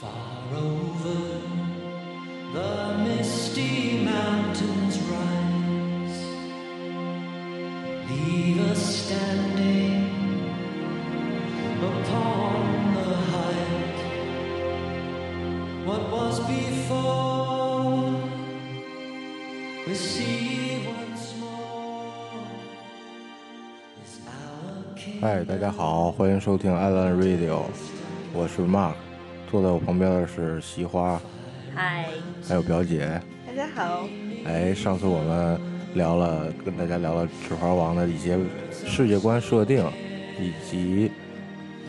Far over the misty mountains rise. Leave us standing upon the height. What was before, we see once more. Is our king 嗨，大家好，欢迎收听 Island Radio，我是 Mark， 坐在我旁边的是席花，嗨，还有表姐。大家好。哎，上次我们聊了，跟大家聊了《指环王》的一些世界观设定，以及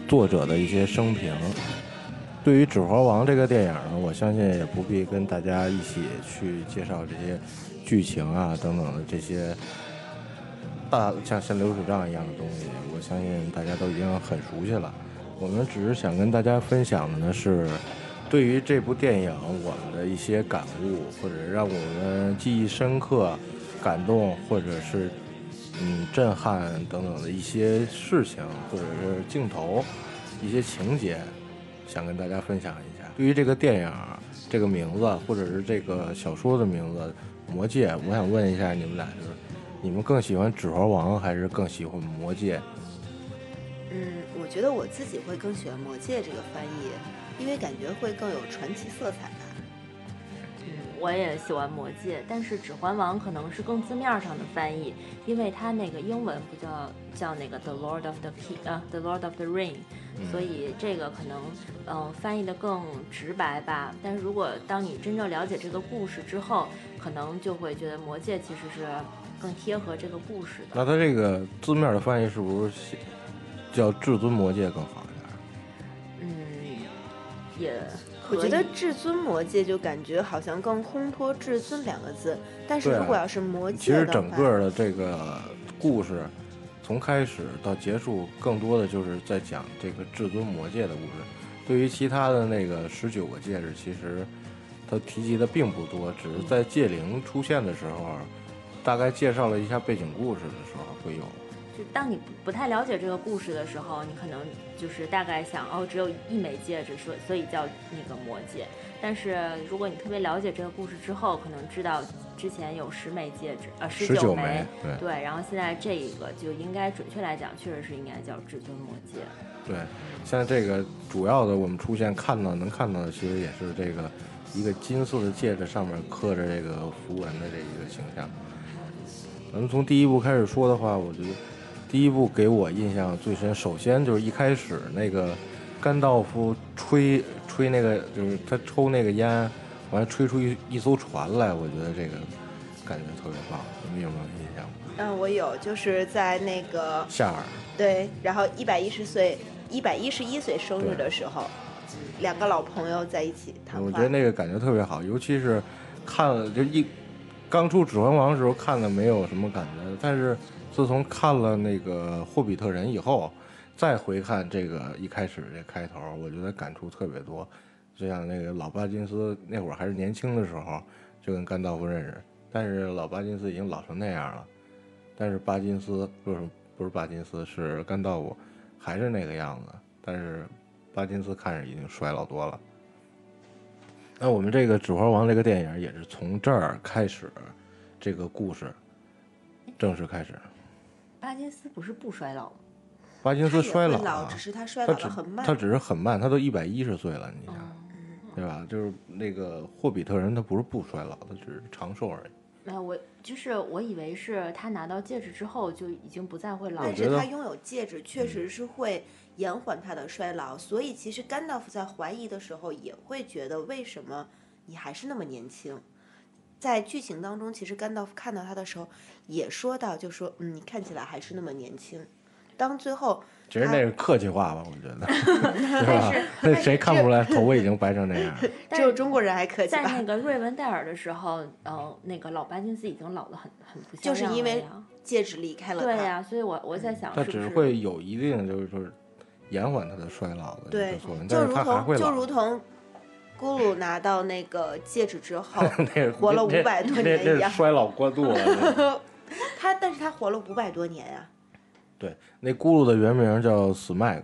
作者的一些生平。对于《指环王》这个电影呢，我相信也不必跟大家一起去介绍这些剧情啊等等的这些大像像流水账一样的东西，我相信大家都已经很熟悉了。我们只是想跟大家分享的呢是，对于这部电影我们的一些感悟，或者让我们记忆深刻、感动，或者是嗯震撼等等的一些事情，或者是镜头、一些情节，想跟大家分享一下。对于这个电影这个名字，或者是这个小说的名字《魔戒》，我想问一下你们俩，就是你们更喜欢《指环王》还是更喜欢《魔戒》？嗯，觉得我自己会更喜欢《魔戒》这个翻译，因为感觉会更有传奇色彩吧。嗯，我也喜欢《魔戒》，但是《指环王》可能是更字面上的翻译，因为它那个英文不叫叫那个 The Lord of the King 啊，The Lord of the Ring，、所以这个可能嗯、呃翻译的更直白吧。但是如果当你真正了解这个故事之后，可能就会觉得《魔戒》其实是更贴合这个故事的。那它这个字面的翻译是不是写叫至尊魔戒更好一点？嗯，也我觉得“至尊魔戒”就感觉好像更烘托“至尊”两个字，但是如果要是魔其戒其，实整个的这个故事，从开始到结束，更多的就是在讲这个至尊魔戒的故事。对于其他的那个十九个戒指，其实他提及的并不多，只是在戒灵出现的时候，大概介绍了一下背景故事的时候会有。就当你不不太了解这个故事的时候，你可能就是大概想哦，只有一枚戒指，所以所以叫那个魔戒。但是如果你特别了解这个故事之后，可能知道之前有十枚戒指，呃，十19枚枚，对对。然后现在这一个就应该准确来讲，确实是应该叫至尊魔戒。对，像这个主要的我们出现看到能看到的，其实也是这个一个金色的戒指上面刻着这个符文的这一个形象。咱们从第一部开始说的话，我觉得第一部给我印象最深，首先就是一开始那个甘道夫吹吹那个，就是他抽那个烟，完了吹出一一艘船来，我觉得这个感觉特别棒。你们有没有印象？嗯，我有，就是在那个夏尔，对，然后一百一十岁、一百一十一岁生日的时候，两个老朋友在一起谈话。我觉得那个感觉特别好，尤其是看了就一刚出《指环王》的时候看的没有什么感觉，但是自从看了那个《霍比特人》以后，再回看这个一开始这开头，我觉得感触特别多。就像那个老巴金斯那会儿还是年轻的时候，就跟甘道夫认识，但是老巴金斯已经老成那样了，但是巴金斯不是不是巴金斯是甘道夫，还是那个样子，但是巴金斯看着已经衰老多了。那我们这个《指环王》这个电影也是从这儿开始，这个故事正式开始。巴金斯不是不衰老吗？巴金斯衰老只，是他衰老的很慢。他只是很慢，他都一百一十岁了，你想，嗯，对吧？就是那个霍比特人，他不是不衰老，他只是长寿而已。没有，我就是我以为是他拿到戒指之后就已经不再会老了。但觉得是他拥有戒指，确实是会延缓他的衰老。所以其实甘道夫在怀疑的时候，也会觉得为什么你还是那么年轻。在剧情当中，其实甘道夫看到他的时候，也说到，就说，嗯，你看起来还是那么年轻。当最后其实那是客气话吧，我觉得，对吧？那谁看不出来头发已经白成那样？只有中国人还客气在那吧？个瑞文戴尔的时候，呃，那个老巴金斯已经老得很很不像就是因为戒指离开了他。对呀、所以我我在想，他是不是只会有一定就是说延缓他的衰老的一对个作用，就如同就。如同咕噜拿到那个戒指之后，活了那500多年一样衰老过度了。他但是他活了五百多年呀、对，那咕噜的原名叫 Smag，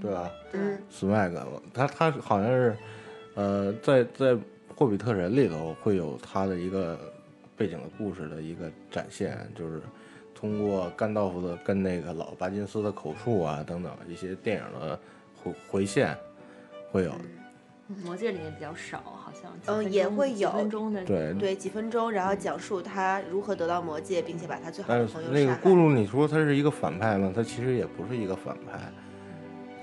对吧嗯，？Smag，他他好像是呃，在在霍比特人里头会有他的一个背景的故事的一个展现，就是通过甘道夫的跟那个老巴金斯的口述啊等等一些电影的回回线，会有魔戒里面比较少，好像嗯也会有分钟的对对，几分钟，然后讲述他如何得到魔戒，并且把他最好的朋友杀。那个咕噜，你说他是一个反派吗？他其实也不是一个反派。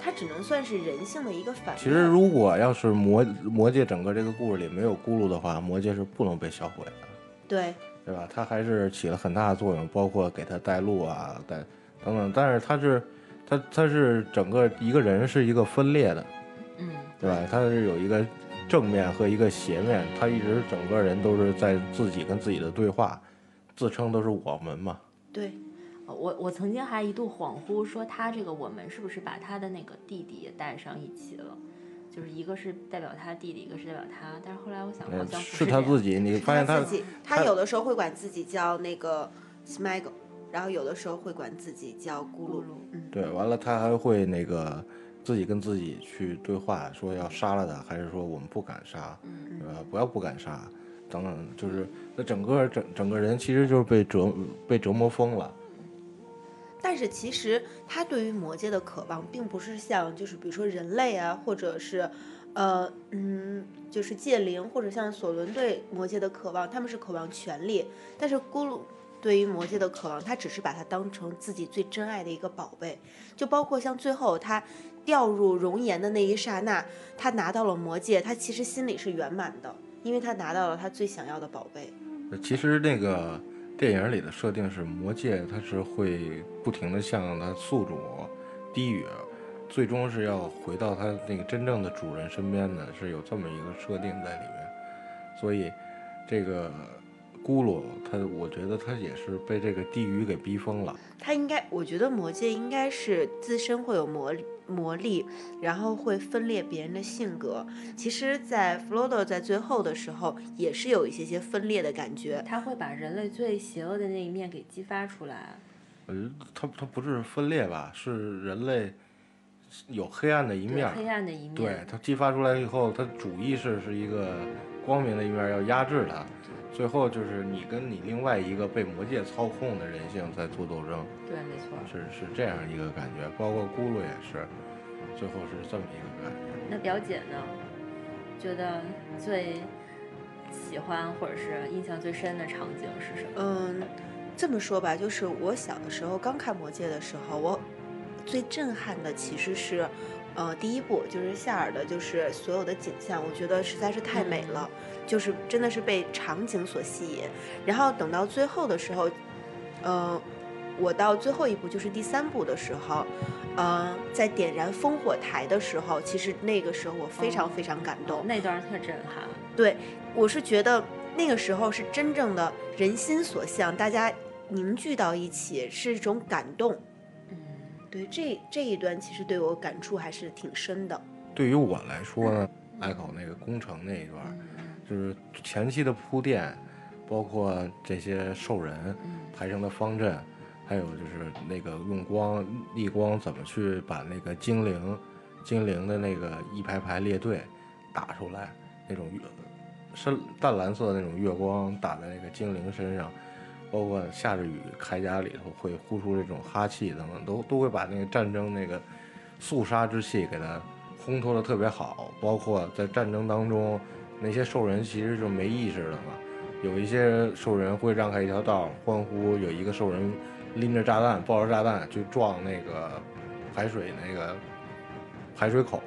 他只能算是人性的一个反面。其实如果要是魔魔戒整个这个故事里没有咕噜的话，魔戒是不能被销毁的。对对吧？他还是起了很大的作用，包括给他带路啊，带等等。但是他是，他他是整个一个人是一个分裂的，嗯，对吧？他是有一个正面和一个斜面，他一直整个人都是在自己跟自己的对话，自称都是我们嘛。对，呃我我曾经还一度恍惚说他这个我们是不是把他的那个弟弟也带上一起了？就是一个是代表他弟弟，一个是代表他，但是后来我想好呃像不是这样他自己，你发现他他自己，他他有的时候会管自己叫那个 Smiggle，然后有的时候会管自己叫咕噜。嗯，对，完了他还会那个自己跟自己去对话，说要杀了他，还是说我们不敢杀，嗯对吧？不要不敢杀，等等，就是那整个整整个人其实就是被折被折磨疯了。但是其实他对于魔界的渴望，并不是像就是比如说人类啊，或者是，呃嗯，就是戒灵，或者像索伦对魔界的渴望，他们是渴望权力。但是咕噜对于魔界的渴望，他只是把它当成自己最珍爱的一个宝贝。就包括像最后他掉入熔岩的那一刹那，他拿到了魔戒，他其实心里是圆满的，因为他拿到了他最想要的宝贝。其实那个电影里的设定是魔戒，它是会不停的向它宿主低语，最终是要回到它那个真正的主人身边的，是有这么一个设定在里面。所以这个咕噜，他我觉得他也是被这个地狱给逼疯了。他应该，我觉得魔界应该是自身会有魔力魔力，然后会分裂别人的性格。其实，在弗罗多在最后的时候，也是有一些些分裂的感觉。他会把人类最邪恶的那一面给激发出来。我觉得它它不是分裂吧，是人类有黑暗的一面黑暗的一面，对它激发出来以后，它主意识是一个光明的一面，要压制它。最后就是你跟你另外一个被魔界操控的人性在做斗争，对，没错。是是这样一个感觉。包括咕噜也是，最后是这么一个感觉。那表姐呢？觉得最喜欢或者是印象最深的场景是什么？嗯，这么说吧，就是我小的时候刚看魔戒的时候，我最震撼的其实是。呃，第一部就是夏尔的，就是所有的景象，我觉得实在是太美了，就是真的是被场景所吸引。然后等到最后的时候，呃，我到最后一部就是第三部的时候，呃，在点燃烽火台的时候，其实那个时候我非常哦非常感动。那段特震撼。对，我是觉得那个时候是真正的人心所向，大家凝聚到一起是一种感动。嗯，对，这这一段其实对我感触还是挺深的。对于我来说呢，隘口那个工程那一段儿，就是前期的铺垫，包括这些兽人排成的方阵，还有就是那个用光逆光怎么去把那个精灵精灵的那个一排排列队打出来，那种月深淡蓝色的那种月光打在那个精灵身上。包括下着雨，铠甲里头会呼出这种哈气等等，都都会把那个战争那个肃杀之气给它烘托的特别好。包括在战争当中，那些兽人其实就没意识了嘛，有一些兽人会让开一条道欢呼，有一个兽人拎着炸弹抱着炸弹去撞那个排水那个排水口。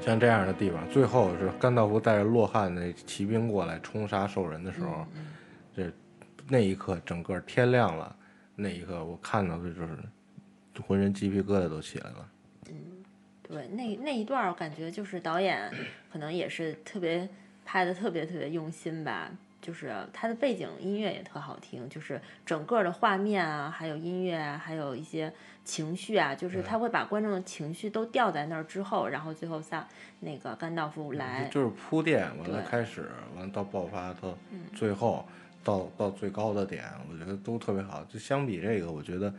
像这样的地方，最后是甘道夫带着洛汉的骑兵过来冲杀兽人的时候，这那一刻整个天亮了，那一刻我看到的就是浑身鸡皮疙瘩都起来了。对，那那一段儿我感觉就是导演 可能也是特别拍的特别特别用心吧，就是他的背景音乐也特好听，就是整个的画面啊，还有音乐啊，还有一些情绪啊，就是他会把观众的情绪都吊在那儿之后，然后最后像那个甘道夫来，就是铺垫，完了开始，完了到爆发，到最后到到最高的点，我觉得都特别好。就相比这个，我觉得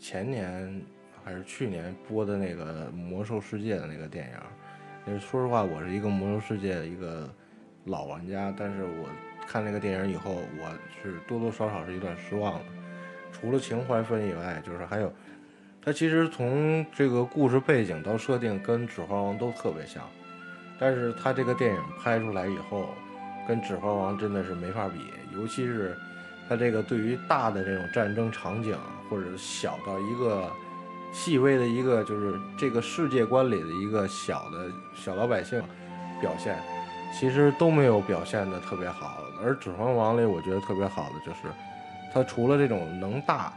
前年还是去年播的那个《魔兽世界》的那个电影，说实话，我是一个魔兽世界的一个老玩家，但是我看那个电影以后，我是多多少少是有点失望的。除了情怀分以外，就是还有，它其实从这个故事背景到设定跟《指环王》都特别像，但是它这个电影拍出来以后，跟《指环王》真的是没法比，尤其是它这个对于大的这种战争场景，或者小到一个细微的一个就是这个世界观里的一个小的小老百姓表现，其实都没有表现的特别好。而《指环王》里，我觉得特别好的就是，它除了这种能大，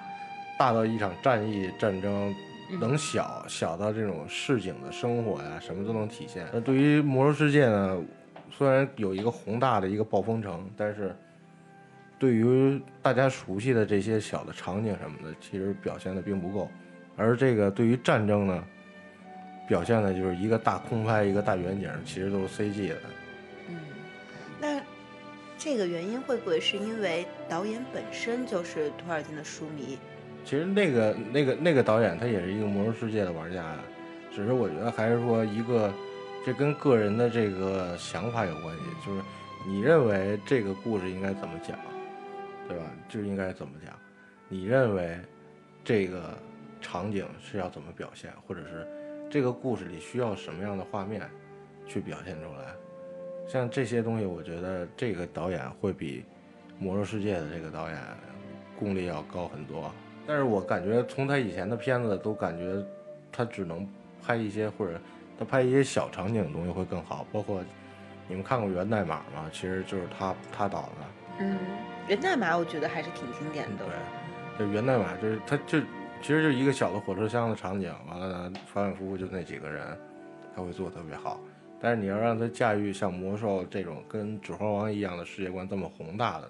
大到一场战役战争，能小小到这种市井的生活呀，什么都能体现。那对于魔兽世界呢，虽然有一个宏大的一个暴风城，但是对于大家熟悉的这些小的场景什么的，其实表现的并不够。而这个对于战争呢，表现的就是一个大空拍，一个大远景，其实都是 CG 的。嗯，那这个原因会不会是因为导演本身就是托尔金的书迷？其实那个那个那个导演他也是一个魔兽世界的玩家呀，只是我觉得还是说一个，这跟个人的这个想法有关系，就是你认为这个故事应该怎么讲，对吧？就应该怎么讲，你认为这个场景是要怎么表现，或者是这个故事里需要什么样的画面去表现出来，像这些东西，我觉得这个导演会比魔兽世界的这个导演功力要高很多。但是我感觉从他以前的片子都感觉他只能拍一些或者他拍一些小场景的东西会更好，包括你们看过《源代码》吗？其实就是他他导的。嗯，源代码我觉得还是挺经典的。对，就源代码就是他就其实就一个小的火车厢的场景，完了呢反反复复就那几个人，他会做得特别好。但是你要让他驾驭像魔兽这种跟指环王一样的世界观这么宏大的，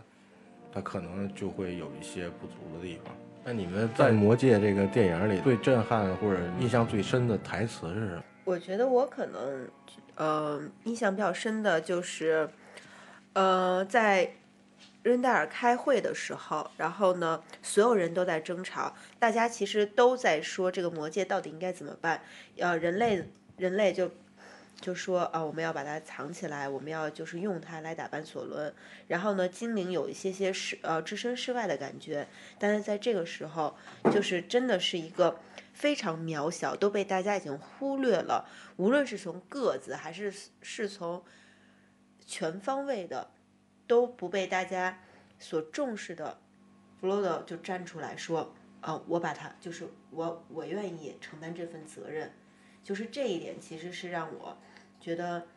他可能就会有一些不足的地方。那你们在《魔戒》这个电影里最震撼或者印象最深的台词是什么？我觉得我可能，呃，印象比较深的就是，呃，在任戴尔开会的时候，然后呢，所有人都在争吵，大家其实都在说这个魔戒到底应该怎么办。呃，人类人类就就说啊、我们要把它藏起来，我们要就是用它来打败索伦。然后呢，精灵有一些些事呃置身事外的感觉，但是在这个时候，就是真的是一个非常渺小，都被大家已经忽略了。无论是从个子还是是从全方位的，都不被大家所重视的，弗罗多就站出来说：“啊、我把它就是我我愿意承担这份责任。”就是这一点，其实是让我觉得，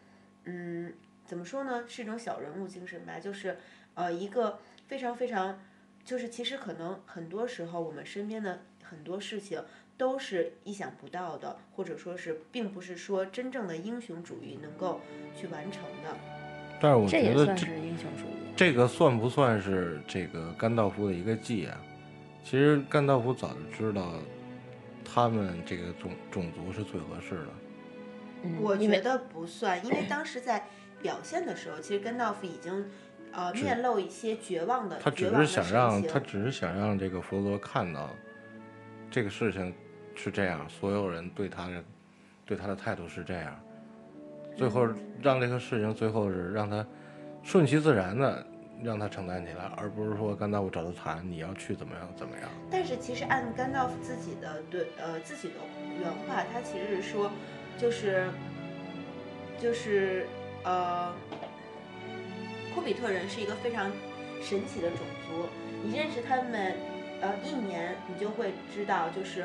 嗯，怎么说呢，是一种小人物精神吧。就是呃，一个非常非常，就是其实可能很多时候我们身边的很多事情都是意想不到的，或者说是并不是说真正的英雄主义能够去完成的。但是我这觉得这也算是英雄主义。这个算不算是这个甘道夫的一个计啊？其实甘道夫早就知道，他们这个种种族是最合适的。嗯，我觉得不算，因为当时在表现的时候，其实甘道夫已经呃面露一些绝望的他只是想让他只是想让这个佛罗多看到，这个事情是这样，所有人对他的对他的态度是这样，最后让这个事情最后是让他顺其自然的让他承担起来，而不是说甘道夫找他谈你要去怎么样怎么样。但是其实按甘道夫自己的对呃自己的原话，他其实是说，就是就是呃，库比特人是一个非常神奇的种族，你认识他们呃一年，你就会知道就是。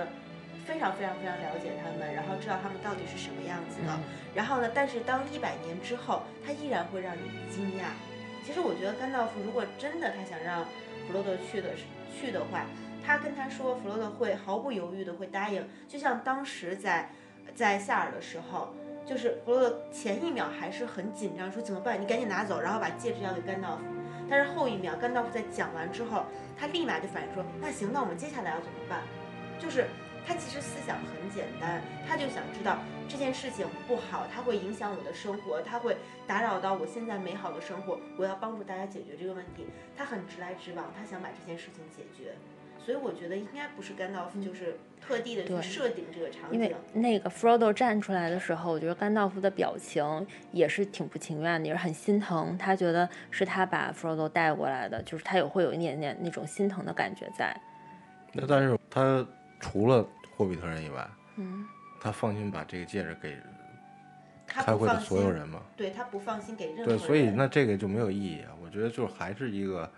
非常非常非常了解他们，然后知道他们到底是什么样子的。嗯然后呢，但是当一百年之后，他依然会让你惊讶。其实我觉得甘道夫如果真的他想让弗罗德去的去的话，他跟他说，弗罗德会毫不犹豫的会答应，就像当时在在夏尔的时候，就是弗罗多前一秒还是很紧张，说怎么办？你赶紧拿走，然后把戒指交给甘道夫。但是后一秒，甘道夫在讲完之后，他立马就反应说，那行，那我们接下来要怎么办？就是他其实思想很简单，他就想知道这件事情不好，它会影响我的生活，它会打扰到我现在美好的生活，我要帮助大家解决这个问题。他很直来直往，他想把这件事情解决。所以我觉得应该不是甘道夫就是特地的去设定这个场景因为景。那个 Frodo 站出来的时候，我觉得甘道夫的表情也是挺不情愿的，也是很心疼。他觉得是他把 Frodo 带过来的，就是他也会有一点点那种心疼的感觉在。那但是他除了霍比特人以外，嗯，他放心把这个戒指给开会的所有人吗？对他不放心给任何对，人。所以那这个就没有意义啊。我觉得就是还是一个，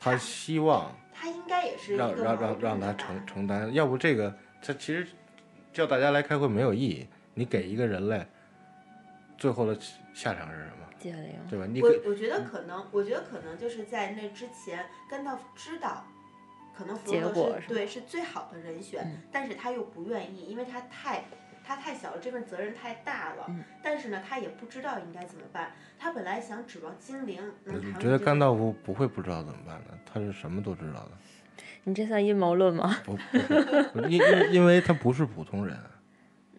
他希望他应该也是让让让让他承承担，要不这个他其实叫大家来开会没有意义。你给一个人类，最后的下场是什么？戒灵。对吧？你我给我觉得可能，我觉得可能就是在那之前，甘道夫知道，可能弗结罗多是是对是最好的人选，嗯但是他又不愿意，因为他太他太小了，这份责任太大了。嗯但是呢，他也不知道应该怎么办。他本来想指望精灵能我扛觉得甘道夫不会不知道怎么办的，他是什么都知道的。你这算阴谋论吗？不不是，因因因为他不是普通人，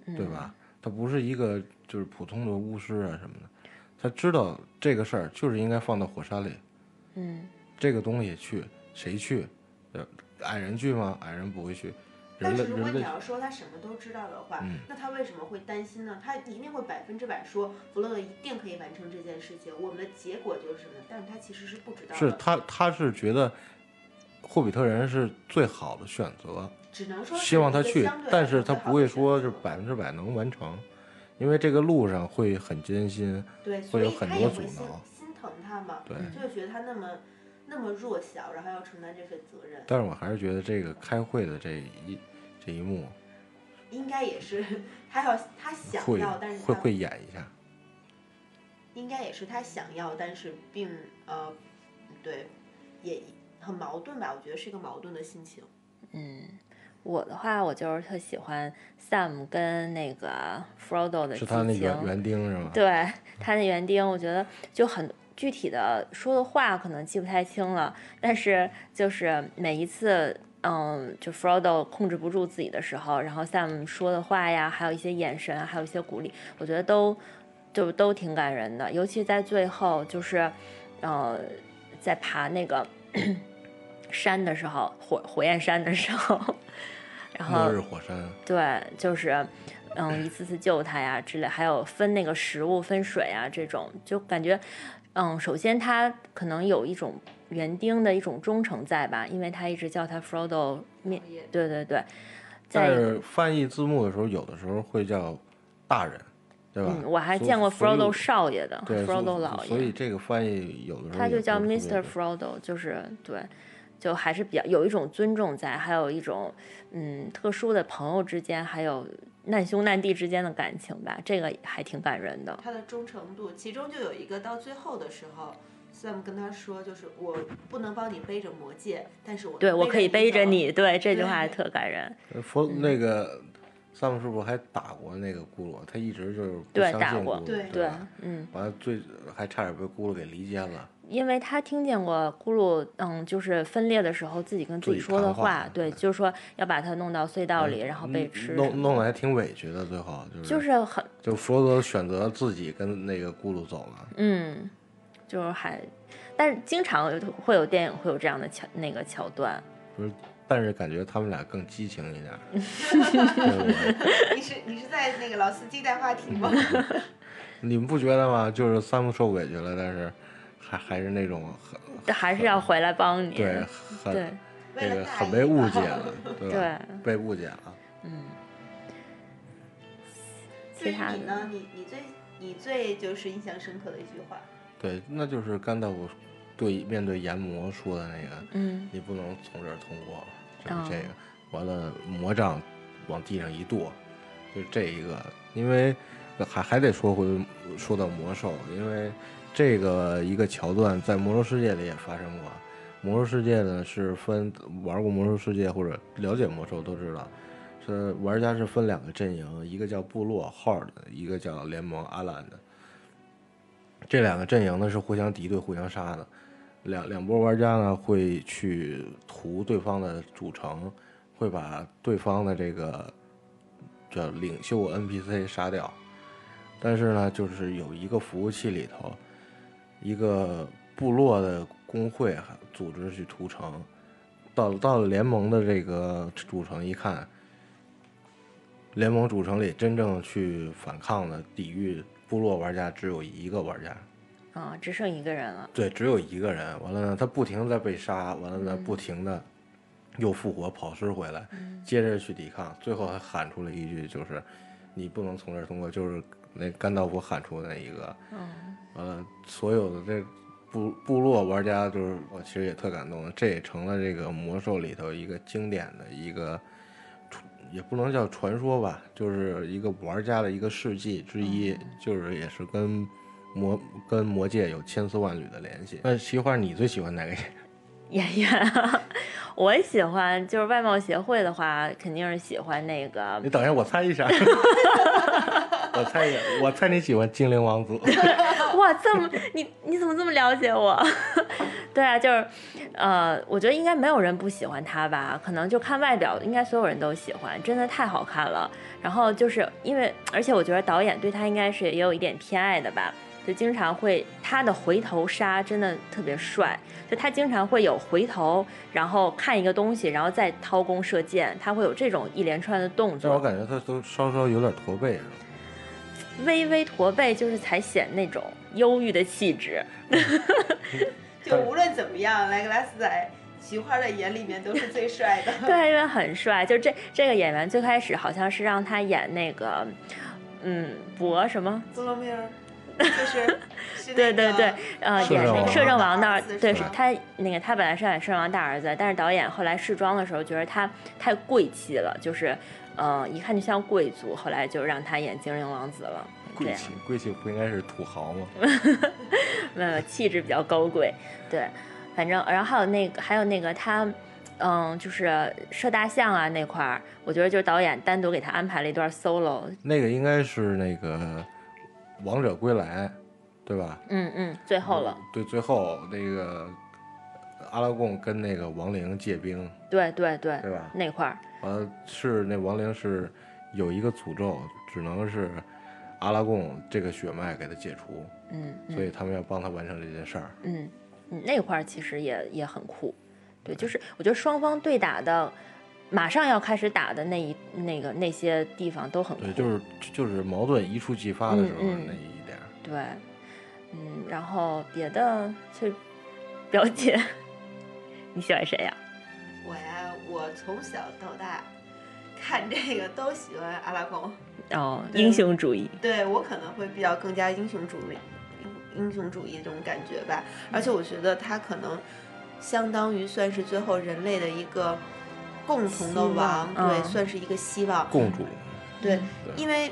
嗯对吧？他不是一个就是普通的巫师啊什么的，他知道这个事儿就是应该放到火山里，嗯，这个东西去谁去？呃，矮人去吗？矮人不会去，但是如果你要说他什么都知道的话，嗯那他为什么会担心呢？他一定会百分之百说弗洛德一定可以完成这件事情，我们的结果就是什么？但是他其实是不知道的。是他他是觉得霍比特人是最好的选择，只能说希望他去但是他不会说是百分之百能完成，因为这个路上会很艰辛。对，会有很多阻挠心疼他嘛，对就是觉得他那么那么弱小，然后要承担这份责任，但是我还是觉得这个开会的这一这一幕应该也是他要他想会要，但是会会演一下。应该也是他想要，但是并呃对也很矛盾吧？我觉得是一个矛盾的心情。嗯，我的话，我就是特喜欢 Sam 跟那个 Frodo 的是他那个园丁是吗？对他那园丁，我觉得就很具体的说的话可能记不太清了，但是就是每一次，嗯，就 Frodo 控制不住自己的时候，然后 Sam 说的话呀，还有一些眼神啊，还有一些鼓励，我觉得都就都挺感人的，尤其在最后，就是呃，在爬那个 山的时候，火火焰山的时候，然后末日火山，对，就是，嗯，一次次救他呀之类，还有分那个食物、分水啊这种，就感觉，嗯，首先他可能有一种园丁的一种忠诚在吧，因为他一直叫他 Frodo 面，对对对，但在是翻译字幕的时候，有的时候会叫大人，对吧？嗯，我还见过 Frodo 少爷的，Frodo 老爷，所以这个翻译有的时候他就叫 Mr. Frodo，就是对，就还是比较有一种尊重在，还有一种嗯特殊的朋友之间，还有难兄难弟之间的感情吧，这个还挺感人的。他的忠诚度，其中就有一个到最后的时候，Sam 跟他说，就是我不能帮你背着魔戒，但是我对我可以背着你，对这句话还特感人。呃佛那个 Sam 是不是还打过那个咕噜？他一直就是不对相打过信咕噜，对对？，嗯，完了最还差点被咕噜给离间了。因为他听见过咕噜，嗯，就是分裂的时候自己跟自己说的话话，对，就是说要把它弄到隧道里，然后被吃弄弄得还挺委屈的，最后就是就是很，就弗罗多选择自己跟那个咕噜走了。嗯，就是还，但是经常会有电影会有这样的桥那个桥段，不是，但是感觉他们俩更激情一点。对对你是你是在那个老司机带话题吗？你们不觉得吗？就是三木受委屈了，但是还还是那种很还是要回来帮你，对很对这个很被误解 了，对吧？被误解了。嗯，至于其他的你呢？你你最你最就是印象深刻的一句话，对，那就是甘道夫对面对炎魔说的那个，嗯你不能从这儿通过，就是哦这个。完了，魔杖往地上一跺，就是这一个。因为还还得说回说到魔兽，因为这个一个桥段在魔兽世界里也发生过。魔兽世界呢是分玩过魔兽世界或者了解魔兽都知道，是玩家是分两个阵营，一个叫部落 Horde，一个叫联盟阿兰的。这两个阵营呢是互相敌对、互相杀的。两两波玩家呢会去屠对方的主城，会把对方的这个叫领袖 NPC 杀掉。但是呢，就是有一个服务器里头，一个部落的工会组织去屠城，到到了联盟的这个主城一看，联盟主城里真正去反抗的、抵御部落玩家只有一个玩家，啊、只剩一个人了。对，只有一个人。完了呢，他不停的被杀，完了呢，不停的又复活跑尸回来，接着去抵抗，最后还喊出了一句，就是你不能从这儿通过，就是那甘道夫喊出的那一个。嗯呃，所有的这部部落玩家，就是我其实也特感动，这也成了这个魔兽里头一个经典的一个，也不能叫传说吧，就是一个玩家的一个事迹之一，就是也是跟魔跟魔界有千丝万缕的联系。那奇花，你最喜欢哪个？演员啊，我喜欢就是外貌协会的话，肯定是喜欢那个你等一下，我猜一下。我猜也，我猜你喜欢精灵王子。哇，这么你你怎么这么了解我？对啊，就是，呃，我觉得应该没有人不喜欢他吧，可能就看外表，应该所有人都喜欢，真的太好看了。然后就是因为，而且我觉得导演对他应该是也有一点偏爱的吧，就经常会他的回头杀真的特别帅，就他经常会有回头，然后看一个东西，然后再掏弓射箭，他会有这种一连串的动作。但我感觉他都稍稍有点驼背，是吧？微微驼背，就是才显那种忧郁的气质。就无论怎么样，莱格拉斯在菊花的眼里面都是最帅的。对，因为很帅。就这这个演员最开始好像是让他演那个，嗯，博什么？布罗米尔，就是 是那对对对，呃，演那个摄政王的对，是他那个他本来是演摄政王大儿子，但是导演后来试妆的时候觉得他太贵气了，就是，呃，一看就像贵族，后来就让他演精灵王子了。贵气，贵气不应该是土豪吗？没有气质比较高贵，对，反正然后还有那个还有那个他，嗯，就是射大象啊那块儿，我觉得就是导演单独给他安排了一段 solo，那个应该是那个《王者归来》，对吧？嗯嗯，最后了，对，最后那个阿拉贡跟那个亡灵借兵，对对对，对吧？那块儿，完了是那亡灵是有一个诅咒，只能是阿拉贡这个血脉给他解除，嗯嗯所以他们要帮他完成这件事儿。嗯嗯，那块儿其实也也很酷，对，就是我觉得双方对打的。马上要开始打的那一那个那些地方都很酷，对，就是就是矛盾一触即发的时候嗯嗯那一点。对，嗯，然后别的就表姐，你喜欢谁呀、我呀，我从小到大看这个都喜欢阿拉贡。哦，英雄主义，对我可能会比较更加英雄主义、英英雄主义这种感觉吧。而且我觉得他可能相当于算是最后人类的一个共同的希王，对，嗯。算是一个希望。共主，对，对。因为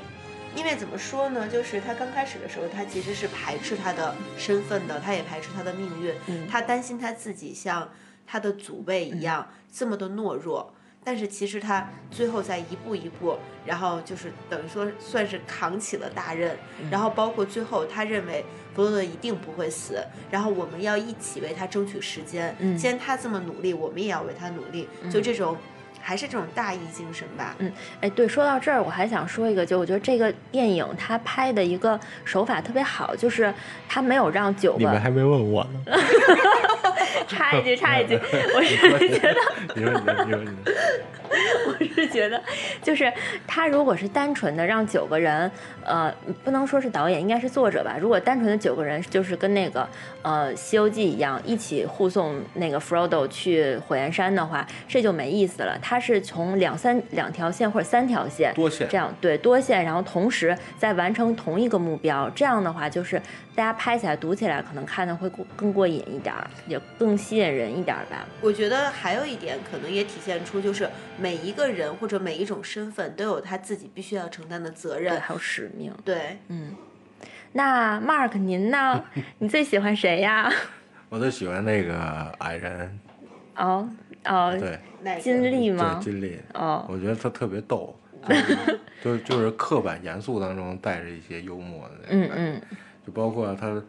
因为怎么说呢，就是他刚开始的时候，他其实是排斥他的身份的，他也排斥他的命运，嗯。他担心他自己像他的祖辈一样、这么的懦弱。但是其实他最后在一步一步，然后就是等于说算是扛起了大任，然后包括最后他认为弗洛德一定不会死，然后我们要一起为他争取时间。嗯既然他这么努力，我们也要为他努力。就这种，还是这种大义精神吧。嗯哎，对，说到这儿，我还想说一个，就我觉得这个电影它拍的一个手法特别好，就是它没有让九个你们还没问我呢。插一句插一句，我是觉得你说你说你说你说，我是觉得，就是他如果是单纯的让九个人，呃，不能说是导演，应该是作者吧。如果单纯的九个人就是跟那个呃《西游记》一样，一起护送那个 Frodo 去火焰山的话，这就没意思了。他是从两三两条线或者三条线多线这样对多线，然后同时在完成同一个目标，这样的话就是大家拍起来读起来可能看的会过更过瘾一点，也更吸引人一点吧。我觉得还有一点可能也体现出，就是每一个人或者每一种身份都有他自己必须要承担的责对，任。还有使命。对，嗯，那 Mark 您呢？你最喜欢谁呀？我最喜欢那个矮人，哦哦，对金立吗对，？金立，哦，我觉得他特别逗，就是就是就是刻板严肃当中带着一些幽默的那种嗯感觉嗯，就包括他，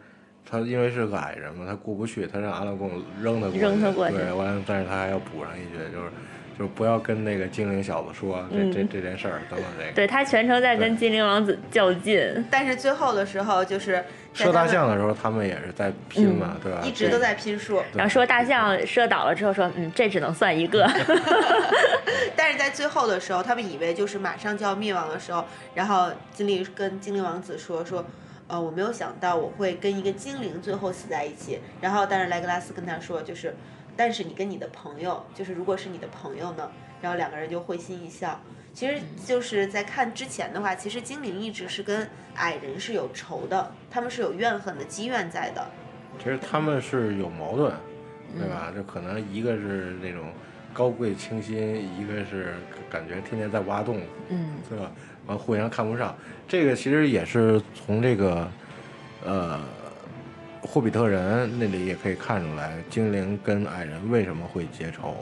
他因为是个矮人嘛，他过不去，他让阿拉贡扔他过去，扔他过去对，完了，但是他还要补上一句，就是就是不要跟那个精灵小子说这这嗯这件事儿等等这个。对他全程在跟精灵王子较劲。但是最后的时候，就是在射大象的时候，他们也是在拼嘛，对吧？一直都在拼数，然后说大象射倒了之后说，嗯，这只能算一个。但是在最后的时候，他们以为就是马上就要灭亡的时候，然后精灵跟精灵王子说说，呃，我没有想到我会跟一个精灵最后死在一起。然后，但是莱格拉斯跟他说，就是，但是你跟你的朋友，就是如果是你的朋友呢，然后两个人就会心一笑。其实就是在看之前的话，其实精灵一直是跟矮人是有仇的，他们是有怨恨的积怨在的。其实他们是有矛盾，嗯对吧？就可能一个是那种高贵清新，一个是感觉天天在挖洞，嗯对吧？完互相看不上。这个其实也是从这个呃霍比特人那里也可以看出来，精灵跟矮人为什么会结仇，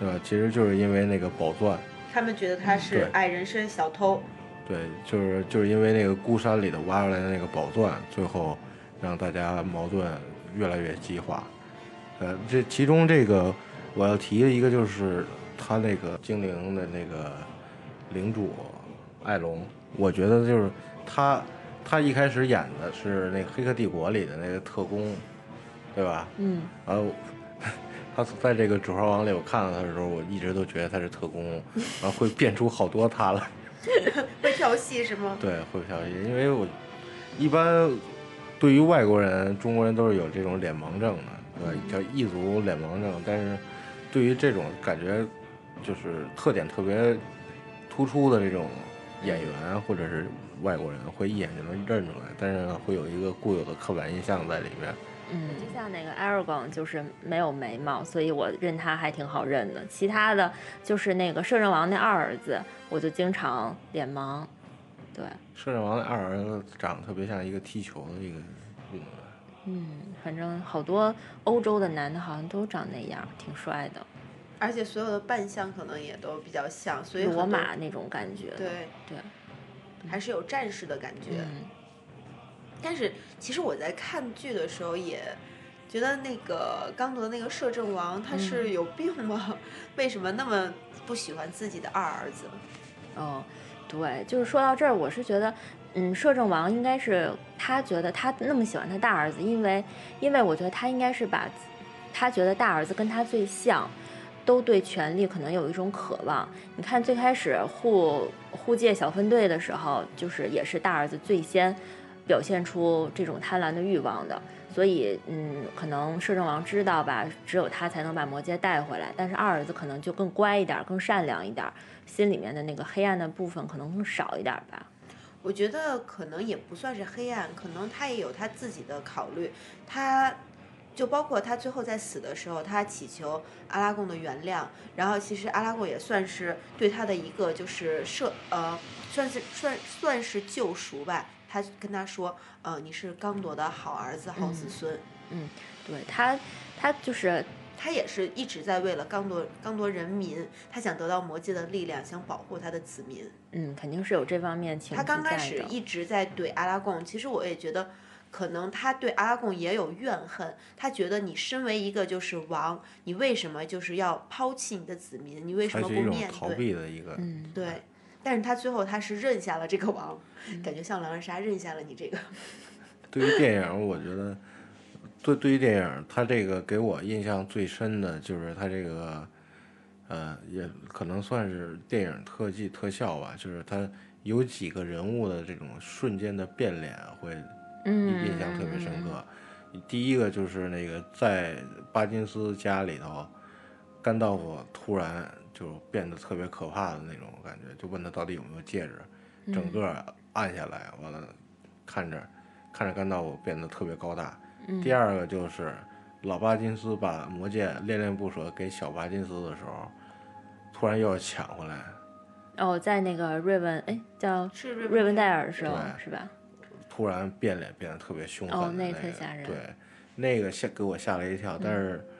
对吧？其实就是因为那个宝钻。他们觉得他是对矮人身小偷，对，就是就是因为那个孤山里的挖出来的那个宝钻，最后让大家矛盾越来越激化。呃，这其中这个我要提的一个就是他那个精灵的那个领主艾隆，我觉得就是他他一开始演的是那个《黑客帝国》里的那个特工，对吧？嗯然后他在这个《指环王》里，我看到他的时候，我一直都觉得他是特工，然后会变出好多他来。会调戏是吗？对，会调戏，因为我一般对于外国人，中国人都是有这种脸盲症的，对吧？叫异族脸盲症，但是对于这种感觉就是特点特别突出的这种演员或者是外国人，会一眼就能认出来，但是呢，会有一个固有的刻板印象在里面。嗯，就像那个 Aragorn 就是没有眉毛，所以我认他还挺好认的。其他的就是那个摄政王那二儿子，我就经常脸盲。对，摄政王的二儿子长得特别像一个踢球的一个运动员。嗯，反正好多欧洲的男的好像都长那样，挺帅的，而且所有的扮相可能也都比较像，所以罗马那种感觉。对对，还是有战士的感觉。嗯但是其实我在看剧的时候也觉得那个刚铎的那个摄政王他是有病吗？为什么那么不喜欢自己的二儿子？哦，对，就是说到这儿，我是觉得，嗯，摄政王应该是他觉得他那么喜欢他大儿子，因为因为我觉得他应该是把他觉得大儿子跟他最像。都对权力可能有一种渴望。你看最开始护护戒小分队的时候，就是也是大儿子最先表现出这种贪婪的欲望的。所以，嗯，可能摄政王知道吧，只有他才能把魔戒带回来。但是二儿子可能就更乖一点，更善良一点，心里面的那个黑暗的部分可能更少一点吧。我觉得可能也不算是黑暗，可能他也有他自己的考虑。他就包括他最后在死的时候，他祈求阿拉贡的原谅，然后其实阿拉贡也算是对他的一个就是赦呃，算是算算是救赎吧。他跟他说，呃，你是刚铎的好儿子、好子孙。嗯对他，他就是他也是一直在为了刚铎刚铎人民，他想得到魔戒的力量，想保护他的子民。嗯，肯定是有这方面情他刚开始。一直在怼阿拉贡，其实我也觉得，可能他对阿拉贡也有怨恨。他觉得你身为一个就是王，你为什么就是要抛弃你的子民？你为什么不面逃对？避的一个，嗯，对，但是他最后他是认下了这个王，嗯感觉像狼人杀认下了你这个。对于电影，我觉得，对对于电影，他这个给我印象最深的就是他这个，呃，也可能算是电影特技特效吧，就是他有几个人物的这种瞬间的变脸会嗯，印象特别深刻。第一个就是那个在巴金斯家里头，甘道夫突然就变得特别可怕的那种感觉，就问他到底有没有戒指，整个暗下来，完了看着看着甘道夫变得特别高大。第二个就是老巴金斯把魔戒恋恋不舍给小巴金斯的时候，突然又要抢回来，哦，在那个瑞文，哎，叫是瑞瑞文戴尔的时候是吧？突然变脸变得特别凶狠哦的那那特吓人。对，那个吓给我吓了一跳。但是我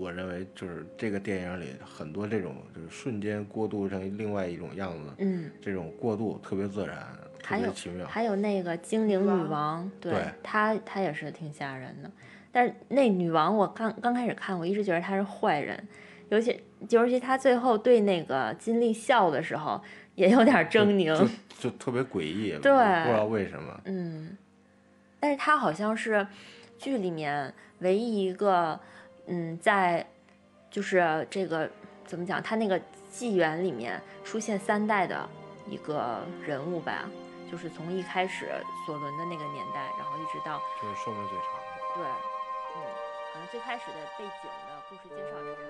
我认为就是这个电影里很多这种就是瞬间过渡成另外一种样子，嗯，这种过渡特别自然，特还有别奇妙。还有那个精灵女王王，对对她她也是挺吓人的。但是那女王我刚刚开始看，我一直觉得她是坏人，尤其尤其她最后对那个金立笑的时候，也有点狰狞。就就特别诡异，对不知道为什么。嗯，但是她好像是剧里面唯一一个，嗯，在就是这个怎么讲，他那个纪元里面出现三代的一个人物吧，就是从一开始索伦的那个年代，然后一直到就是寿命最长的。对，嗯，好像最开始的背景的故事介绍是他。